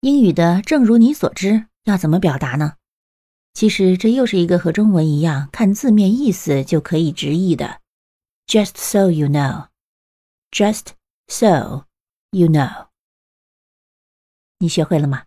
英语的正如你所知要怎么表达呢？其实这又是一个和中文一样看字面意思就可以直译的。Just so you know just so you know 你学会了吗？